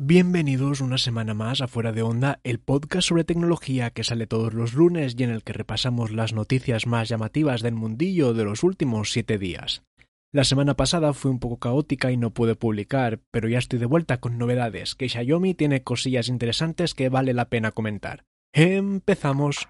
Bienvenidos una semana más a Fuera de Onda, el podcast sobre tecnología que sale todos los lunes y en el que repasamos las noticias más llamativas del mundillo de los últimos siete días. La semana pasada fue un poco caótica y no pude publicar, pero ya estoy de vuelta con novedades, que Xiaomi tiene cosillas interesantes que vale la pena comentar. Empezamos.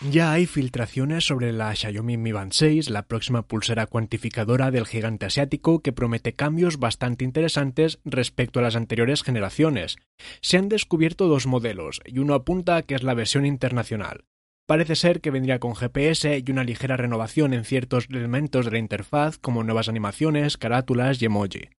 Ya hay filtraciones sobre la Xiaomi Mi Band 6, la próxima pulsera cuantificadora del gigante asiático que promete cambios bastante interesantes respecto a las anteriores generaciones. Se han descubierto dos modelos y uno apunta a que es la versión internacional. Parece ser que vendría con GPS y una ligera renovación en ciertos elementos de la interfaz como nuevas animaciones, carátulas y emoji.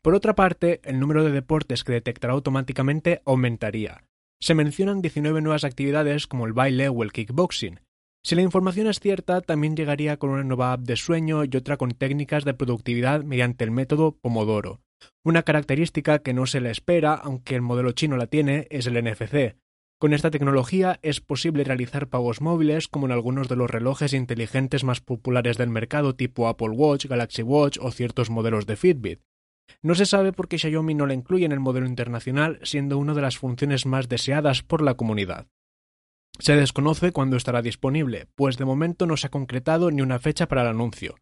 Por otra parte, el número de deportes que detectará automáticamente aumentaría, se mencionan 19 nuevas actividades como el baile o el kickboxing. Si la información es cierta, también llegaría con una nueva app de sueño y otra con técnicas de productividad mediante el método Pomodoro. Una característica que no se le espera, aunque el modelo chino la tiene, es el NFC. Con esta tecnología es posible realizar pagos móviles como en algunos de los relojes inteligentes más populares del mercado tipo Apple Watch, Galaxy Watch o ciertos modelos de Fitbit. No se sabe por qué Xiaomi no la incluye en el modelo internacional, siendo una de las funciones más deseadas por la comunidad. Se desconoce cuándo estará disponible, pues de momento no se ha concretado ni una fecha para el anuncio.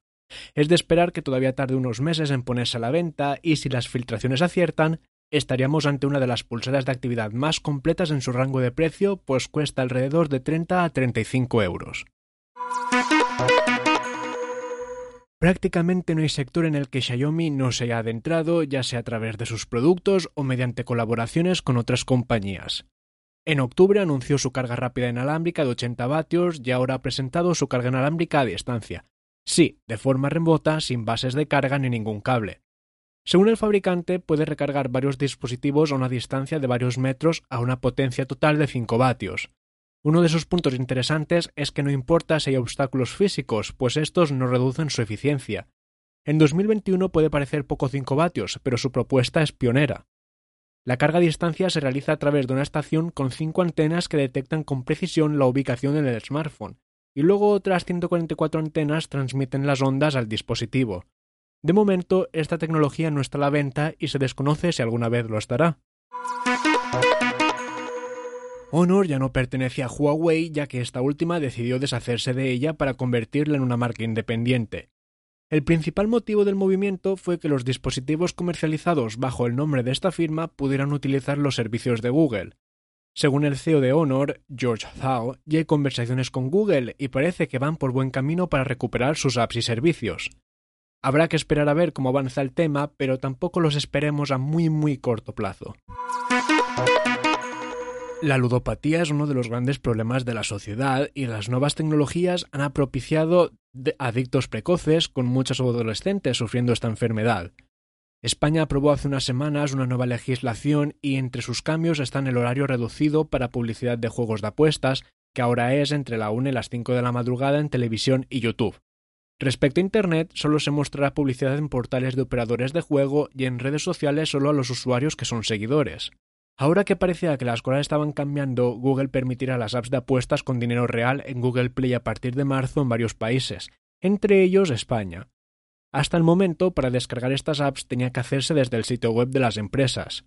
Es de esperar que todavía tarde unos meses en ponerse a la venta y si las filtraciones aciertan, estaríamos ante una de las pulseras de actividad más completas en su rango de precio, pues cuesta alrededor de 30 a 35 euros. Prácticamente no hay sector en el que Xiaomi no se haya adentrado, ya sea a través de sus productos o mediante colaboraciones con otras compañías. En octubre anunció su carga rápida inalámbrica de 80 vatios y ahora ha presentado su carga inalámbrica a distancia. Sí, de forma remota, sin bases de carga ni ningún cable. Según el fabricante, puede recargar varios dispositivos a una distancia de varios metros a una potencia total de 5 vatios. Uno de sus puntos interesantes es que no importa si hay obstáculos físicos, pues estos no reducen su eficiencia. En 2021 puede parecer poco 5 vatios, pero su propuesta es pionera. La carga a distancia se realiza a través de una estación con cinco antenas que detectan con precisión la ubicación en el smartphone, y luego otras 144 antenas transmiten las ondas al dispositivo. De momento, esta tecnología no está a la venta y se desconoce si alguna vez lo estará. Honor ya no pertenece a Huawei ya que esta última decidió deshacerse de ella para convertirla en una marca independiente. El principal motivo del movimiento fue que los dispositivos comercializados bajo el nombre de esta firma pudieran utilizar los servicios de Google. Según el CEO de Honor, George Zhao, ya hay conversaciones con Google y parece que van por buen camino para recuperar sus apps y servicios. Habrá que esperar a ver cómo avanza el tema, pero tampoco los esperemos a muy muy corto plazo. La ludopatía es uno de los grandes problemas de la sociedad y las nuevas tecnologías han propiciado adictos precoces con muchos adolescentes sufriendo esta enfermedad. España aprobó hace unas semanas una nueva legislación y entre sus cambios están el horario reducido para publicidad de juegos de apuestas, que ahora es entre la 1 y las 5 de la madrugada en televisión y YouTube. Respecto a Internet, solo se mostrará publicidad en portales de operadores de juego y en redes sociales solo a los usuarios que son seguidores. Ahora que parecía que las cosas estaban cambiando, Google permitirá las apps de apuestas con dinero real en Google Play a partir de marzo en varios países, entre ellos España. Hasta el momento, para descargar estas apps tenía que hacerse desde el sitio web de las empresas.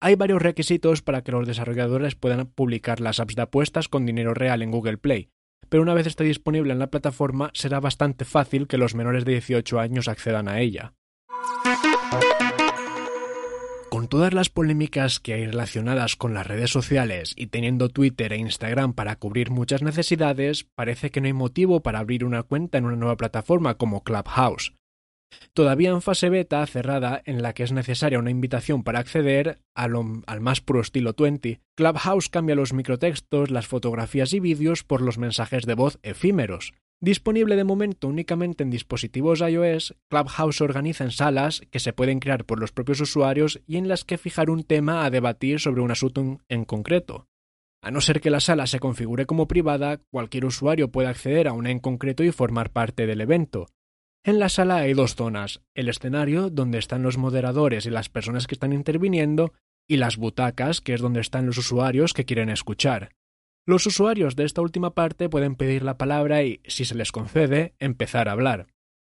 Hay varios requisitos para que los desarrolladores puedan publicar las apps de apuestas con dinero real en Google Play, pero una vez esté disponible en la plataforma será bastante fácil que los menores de 18 años accedan a ella. Con todas las polémicas que hay relacionadas con las redes sociales y teniendo Twitter e Instagram para cubrir muchas necesidades, parece que no hay motivo para abrir una cuenta en una nueva plataforma como Clubhouse. Todavía en fase beta cerrada en la que es necesaria una invitación para acceder al, más puro estilo 20, Clubhouse cambia los microtextos, las fotografías y vídeos por los mensajes de voz efímeros, Disponible de momento únicamente en dispositivos iOS, Clubhouse organiza en salas que se pueden crear por los propios usuarios y en las que fijar un tema a debatir sobre un asunto en concreto. A no ser que la sala se configure como privada, cualquier usuario puede acceder a una en concreto y formar parte del evento. En la sala hay dos zonas, el escenario, donde están los moderadores y las personas que están interviniendo, y las butacas, que es donde están los usuarios que quieren escuchar. Los usuarios de esta última parte pueden pedir la palabra y, si se les concede, empezar a hablar.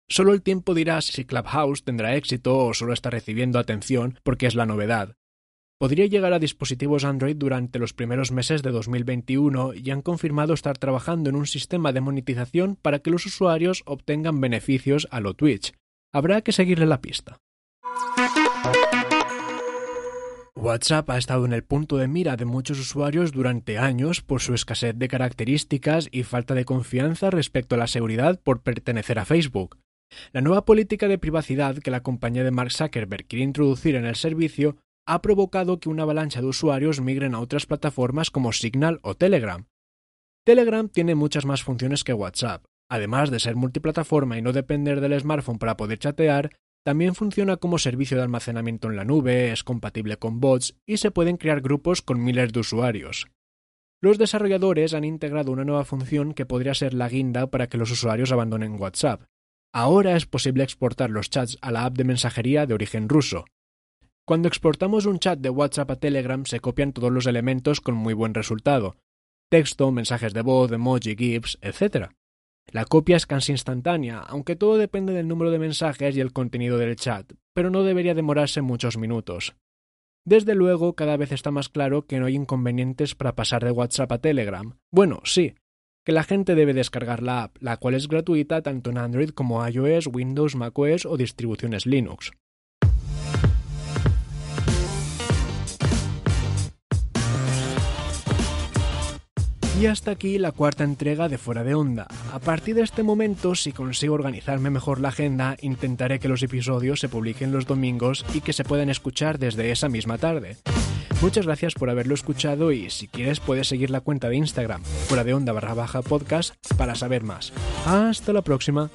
Solo el tiempo dirá si Clubhouse tendrá éxito o solo está recibiendo atención porque es la novedad podría llegar a dispositivos Android durante los primeros meses de 2021 y han confirmado estar trabajando en un sistema de monetización para que los usuarios obtengan beneficios a lo Twitch. Habrá que seguirle la pista. WhatsApp ha estado en el punto de mira de muchos usuarios durante años por su escasez de características y falta de confianza respecto a la seguridad por pertenecer a Facebook. La nueva política de privacidad que la compañía de Mark Zuckerberg quiere introducir en el servicio ha provocado que una avalancha de usuarios migren a otras plataformas como Signal o Telegram. Telegram tiene muchas más funciones que WhatsApp. Además de ser multiplataforma y no depender del smartphone para poder chatear, también funciona como servicio de almacenamiento en la nube, es compatible con bots y se pueden crear grupos con miles de usuarios. Los desarrolladores han integrado una nueva función que podría ser la guinda para que los usuarios abandonen WhatsApp. Ahora es posible exportar los chats a la app de mensajería de origen ruso. Cuando exportamos un chat de WhatsApp a Telegram se copian todos los elementos con muy buen resultado. Texto, mensajes de voz, emoji, GIFs, etc. La copia es casi instantánea, aunque todo depende del número de mensajes y el contenido del chat, pero no debería demorarse muchos minutos. Desde luego, cada vez está más claro que no hay inconvenientes para pasar de WhatsApp a Telegram. Bueno, sí, que la gente debe descargar la app, la cual es gratuita tanto en Android como iOS, Windows, macOS o distribuciones Linux. Y hasta aquí la cuarta entrega de Fuera de Onda. A partir de este momento, si consigo organizarme mejor la agenda, intentaré que los episodios se publiquen los domingos y que se puedan escuchar desde esa misma tarde. Muchas gracias por haberlo escuchado y si quieres puedes seguir la cuenta de Instagram, fuera de onda barra baja podcast, para saber más. Hasta la próxima.